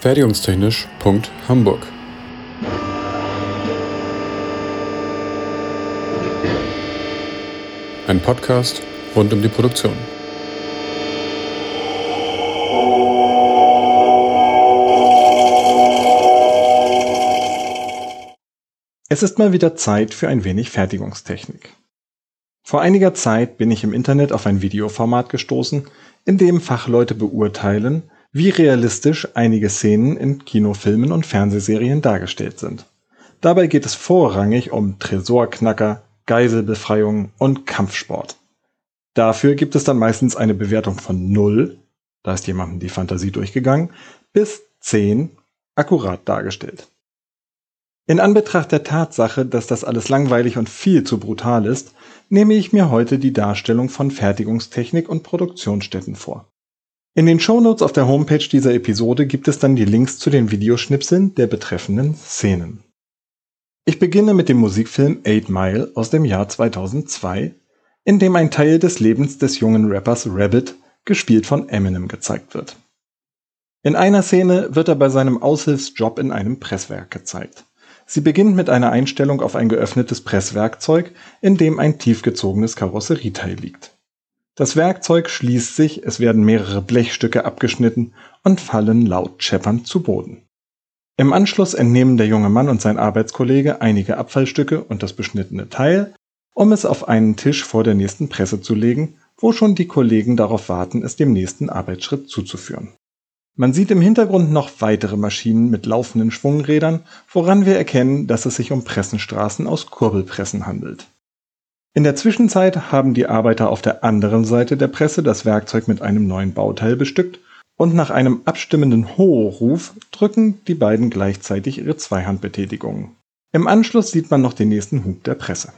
Fertigungstechnisch.hamburg Ein Podcast rund um die Produktion. Es ist mal wieder Zeit für ein wenig Fertigungstechnik. Vor einiger Zeit bin ich im Internet auf ein Videoformat gestoßen, in dem Fachleute beurteilen, wie realistisch einige Szenen in Kinofilmen und Fernsehserien dargestellt sind. Dabei geht es vorrangig um Tresorknacker, Geiselbefreiung und Kampfsport. Dafür gibt es dann meistens eine Bewertung von 0, da ist jemandem die Fantasie durchgegangen, bis 10, akkurat dargestellt. In Anbetracht der Tatsache, dass das alles langweilig und viel zu brutal ist, nehme ich mir heute die Darstellung von Fertigungstechnik und Produktionsstätten vor. In den Shownotes auf der Homepage dieser Episode gibt es dann die Links zu den Videoschnipseln der betreffenden Szenen. Ich beginne mit dem Musikfilm Eight Mile aus dem Jahr 2002, in dem ein Teil des Lebens des jungen Rappers Rabbit, gespielt von Eminem, gezeigt wird. In einer Szene wird er bei seinem Aushilfsjob in einem Presswerk gezeigt. Sie beginnt mit einer Einstellung auf ein geöffnetes Presswerkzeug, in dem ein tiefgezogenes Karosserieteil liegt. Das Werkzeug schließt sich, es werden mehrere Blechstücke abgeschnitten und fallen laut scheppernd zu Boden. Im Anschluss entnehmen der junge Mann und sein Arbeitskollege einige Abfallstücke und das beschnittene Teil, um es auf einen Tisch vor der nächsten Presse zu legen, wo schon die Kollegen darauf warten, es dem nächsten Arbeitsschritt zuzuführen. Man sieht im Hintergrund noch weitere Maschinen mit laufenden Schwungrädern, woran wir erkennen, dass es sich um Pressenstraßen aus Kurbelpressen handelt. In der Zwischenzeit haben die Arbeiter auf der anderen Seite der Presse das Werkzeug mit einem neuen Bauteil bestückt und nach einem abstimmenden Ho-Ruf drücken die beiden gleichzeitig ihre Zweihandbetätigungen. Im Anschluss sieht man noch den nächsten Hub der Presse.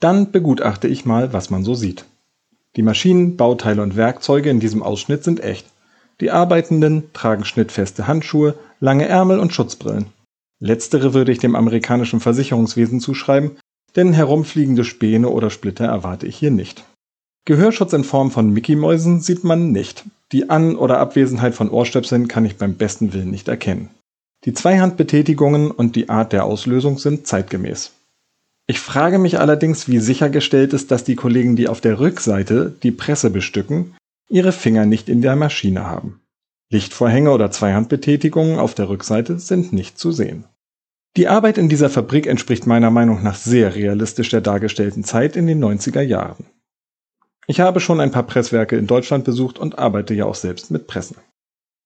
Dann begutachte ich mal, was man so sieht. Die Maschinen, Bauteile und Werkzeuge in diesem Ausschnitt sind echt. Die Arbeitenden tragen schnittfeste Handschuhe, lange Ärmel und Schutzbrillen. Letztere würde ich dem amerikanischen Versicherungswesen zuschreiben, denn herumfliegende Späne oder Splitter erwarte ich hier nicht. Gehörschutz in Form von Mickey-Mäusen sieht man nicht. Die An- oder Abwesenheit von Ohrstöpseln kann ich beim besten Willen nicht erkennen. Die Zweihandbetätigungen und die Art der Auslösung sind zeitgemäß. Ich frage mich allerdings, wie sichergestellt ist, dass die Kollegen, die auf der Rückseite die Presse bestücken, ihre Finger nicht in der Maschine haben. Lichtvorhänge oder Zweihandbetätigungen auf der Rückseite sind nicht zu sehen. Die Arbeit in dieser Fabrik entspricht meiner Meinung nach sehr realistisch der dargestellten Zeit in den 90er Jahren. Ich habe schon ein paar Presswerke in Deutschland besucht und arbeite ja auch selbst mit Pressen.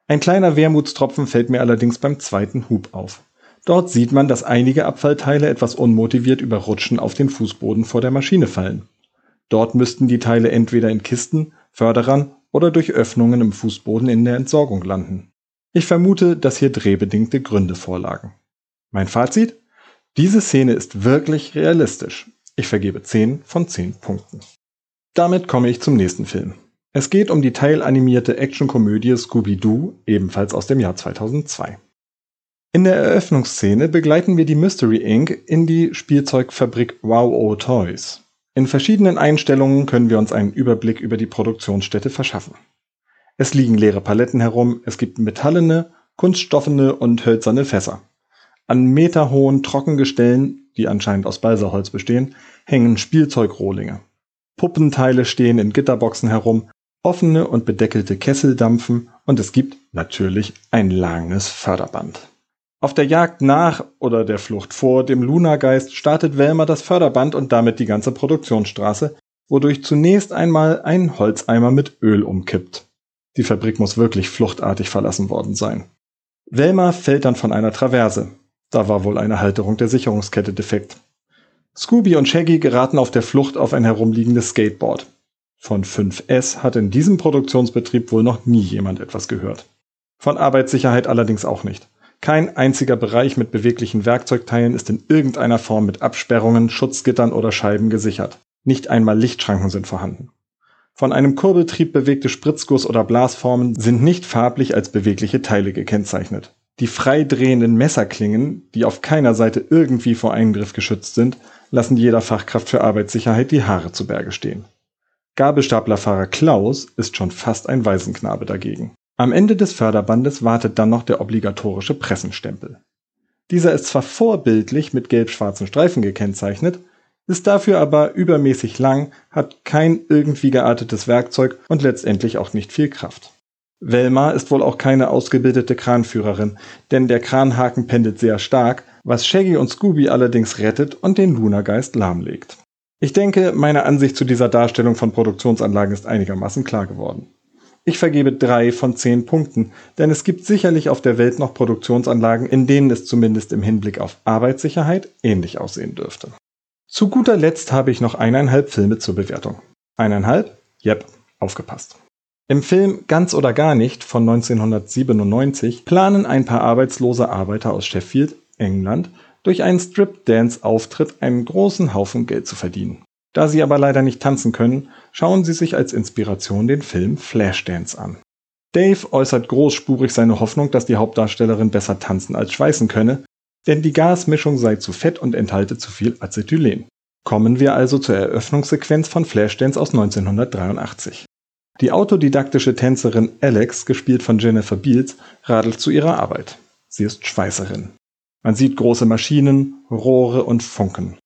Ein kleiner Wermutstropfen fällt mir allerdings beim zweiten Hub auf. Dort sieht man, dass einige Abfallteile etwas unmotiviert über Rutschen auf den Fußboden vor der Maschine fallen. Dort müssten die Teile entweder in Kisten, Förderern oder durch Öffnungen im Fußboden in der Entsorgung landen. Ich vermute, dass hier drehbedingte Gründe vorlagen. Mein Fazit? Diese Szene ist wirklich realistisch. Ich vergebe 10 von 10 Punkten. Damit komme ich zum nächsten Film. Es geht um die teilanimierte Actionkomödie Scooby-Doo, ebenfalls aus dem Jahr 2002. In der Eröffnungsszene begleiten wir die Mystery Inc. in die Spielzeugfabrik Wow O Toys. In verschiedenen Einstellungen können wir uns einen Überblick über die Produktionsstätte verschaffen. Es liegen leere Paletten herum, es gibt metallene, kunststoffene und hölzerne Fässer. An meterhohen Trockengestellen, die anscheinend aus Balsaholz bestehen, hängen Spielzeugrohlinge. Puppenteile stehen in Gitterboxen herum, offene und bedeckelte Kessel dampfen und es gibt natürlich ein langes Förderband. Auf der Jagd nach oder der Flucht vor dem Lunageist startet Velma das Förderband und damit die ganze Produktionsstraße, wodurch zunächst einmal ein Holzeimer mit Öl umkippt. Die Fabrik muss wirklich fluchtartig verlassen worden sein. Velma fällt dann von einer Traverse. Da war wohl eine Halterung der Sicherungskette defekt. Scooby und Shaggy geraten auf der Flucht auf ein herumliegendes Skateboard. Von 5S hat in diesem Produktionsbetrieb wohl noch nie jemand etwas gehört. Von Arbeitssicherheit allerdings auch nicht. Kein einziger Bereich mit beweglichen Werkzeugteilen ist in irgendeiner Form mit Absperrungen, Schutzgittern oder Scheiben gesichert. Nicht einmal Lichtschranken sind vorhanden. Von einem Kurbeltrieb bewegte Spritzguss- oder Blasformen sind nicht farblich als bewegliche Teile gekennzeichnet. Die frei drehenden Messerklingen, die auf keiner Seite irgendwie vor Eingriff geschützt sind, lassen jeder Fachkraft für Arbeitssicherheit die Haare zu Berge stehen. Gabelstaplerfahrer Klaus ist schon fast ein Waisenknabe dagegen. Am Ende des Förderbandes wartet dann noch der obligatorische Pressenstempel. Dieser ist zwar vorbildlich mit gelb-schwarzen Streifen gekennzeichnet, ist dafür aber übermäßig lang, hat kein irgendwie geartetes Werkzeug und letztendlich auch nicht viel Kraft. Velma ist wohl auch keine ausgebildete Kranführerin, denn der Kranhaken pendelt sehr stark, was Shaggy und Scooby allerdings rettet und den Lunageist lahmlegt. Ich denke, meine Ansicht zu dieser Darstellung von Produktionsanlagen ist einigermaßen klar geworden. Ich vergebe drei von zehn Punkten, denn es gibt sicherlich auf der Welt noch Produktionsanlagen, in denen es zumindest im Hinblick auf Arbeitssicherheit ähnlich aussehen dürfte. Zu guter Letzt habe ich noch eineinhalb Filme zur Bewertung. Eineinhalb? Yep, aufgepasst. Im Film Ganz oder gar nicht von 1997 planen ein paar arbeitslose Arbeiter aus Sheffield, England, durch einen Strip-Dance-Auftritt einen großen Haufen Geld zu verdienen. Da sie aber leider nicht tanzen können, schauen sie sich als Inspiration den Film Flashdance an. Dave äußert großspurig seine Hoffnung, dass die Hauptdarstellerin besser tanzen als schweißen könne, denn die Gasmischung sei zu fett und enthalte zu viel Acetylen. Kommen wir also zur Eröffnungssequenz von Flashdance aus 1983. Die autodidaktische Tänzerin Alex, gespielt von Jennifer Beals, radelt zu ihrer Arbeit. Sie ist Schweißerin. Man sieht große Maschinen, Rohre und Funken.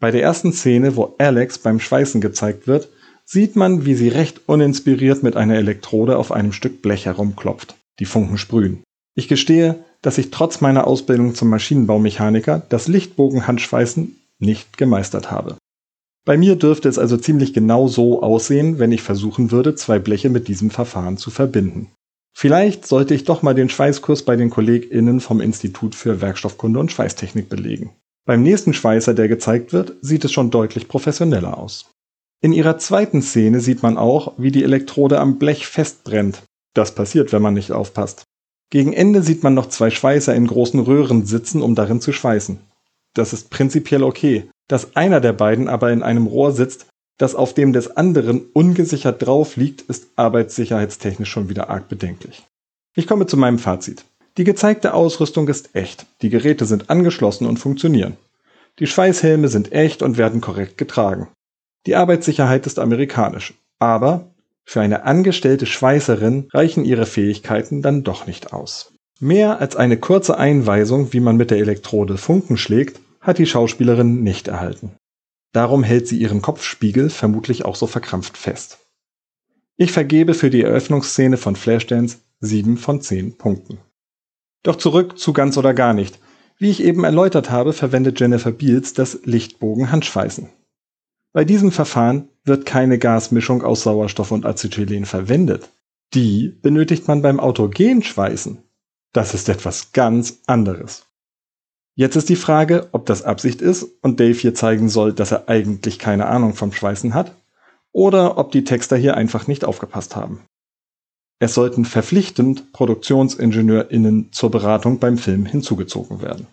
Bei der ersten Szene, wo Alex beim Schweißen gezeigt wird, sieht man, wie sie recht uninspiriert mit einer Elektrode auf einem Stück Blech herumklopft. Die Funken sprühen. Ich gestehe, dass ich trotz meiner Ausbildung zum Maschinenbaumechaniker das Lichtbogenhandschweißen nicht gemeistert habe. Bei mir dürfte es also ziemlich genau so aussehen, wenn ich versuchen würde, zwei Bleche mit diesem Verfahren zu verbinden. Vielleicht sollte ich doch mal den Schweißkurs bei den KollegInnen vom Institut für Werkstoffkunde und Schweißtechnik belegen. Beim nächsten Schweißer, der gezeigt wird, sieht es schon deutlich professioneller aus. In ihrer zweiten Szene sieht man auch, wie die Elektrode am Blech festbrennt. Das passiert, wenn man nicht aufpasst. Gegen Ende sieht man noch zwei Schweißer in großen Röhren sitzen, um darin zu schweißen. Das ist prinzipiell okay, dass einer der beiden aber in einem Rohr sitzt, das auf dem des anderen ungesichert drauf liegt, ist arbeitssicherheitstechnisch schon wieder arg bedenklich. Ich komme zu meinem Fazit. Die gezeigte Ausrüstung ist echt, die Geräte sind angeschlossen und funktionieren. Die Schweißhelme sind echt und werden korrekt getragen. Die Arbeitssicherheit ist amerikanisch, aber für eine angestellte Schweißerin reichen ihre Fähigkeiten dann doch nicht aus. Mehr als eine kurze Einweisung, wie man mit der Elektrode Funken schlägt, hat die Schauspielerin nicht erhalten. Darum hält sie ihren Kopfspiegel vermutlich auch so verkrampft fest. Ich vergebe für die Eröffnungsszene von Flashdance 7 von 10 Punkten. Doch zurück zu ganz oder gar nicht. Wie ich eben erläutert habe, verwendet Jennifer Beals das Lichtbogen-Handschweißen. Bei diesem Verfahren wird keine Gasmischung aus Sauerstoff und Acetylen verwendet. Die benötigt man beim Autogenschweißen. Das ist etwas ganz anderes. Jetzt ist die Frage, ob das Absicht ist und Dave hier zeigen soll, dass er eigentlich keine Ahnung vom Schweißen hat, oder ob die Texter hier einfach nicht aufgepasst haben. Es sollten verpflichtend ProduktionsingenieurInnen zur Beratung beim Film hinzugezogen werden.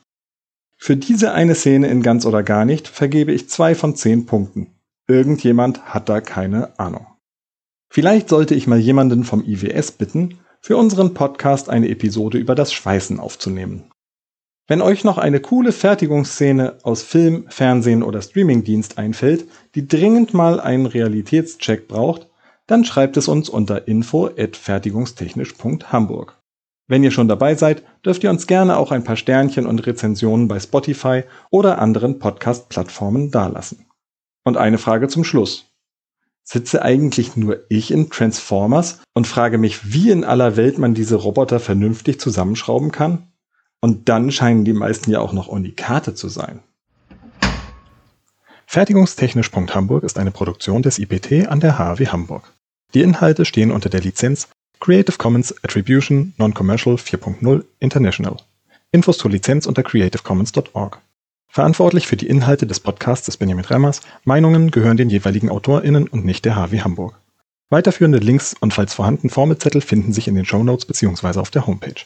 Für diese eine Szene in ganz oder gar nicht vergebe ich zwei von zehn Punkten. Irgendjemand hat da keine Ahnung. Vielleicht sollte ich mal jemanden vom IWS bitten, für unseren Podcast eine Episode über das Schweißen aufzunehmen. Wenn euch noch eine coole Fertigungsszene aus Film, Fernsehen oder Streamingdienst einfällt, die dringend mal einen Realitätscheck braucht, dann schreibt es uns unter info@fertigungstechnisch.hamburg. Wenn ihr schon dabei seid, dürft ihr uns gerne auch ein paar Sternchen und Rezensionen bei Spotify oder anderen Podcast-Plattformen dalassen. Und eine Frage zum Schluss. Sitze eigentlich nur ich in Transformers und frage mich, wie in aller Welt man diese Roboter vernünftig zusammenschrauben kann? Und dann scheinen die meisten ja auch noch Unikate zu sein. Fertigungstechnisch.hamburg ist eine Produktion des IPT an der HW Hamburg. Die Inhalte stehen unter der Lizenz Creative Commons Attribution Non-Commercial 4.0 International. Infos zur Lizenz unter creativecommons.org. Verantwortlich für die Inhalte des Podcasts ist Benjamin Remmers. Meinungen gehören den jeweiligen AutorInnen und nicht der HW Hamburg. Weiterführende Links und falls vorhanden Formelzettel finden sich in den Show Notes bzw. auf der Homepage.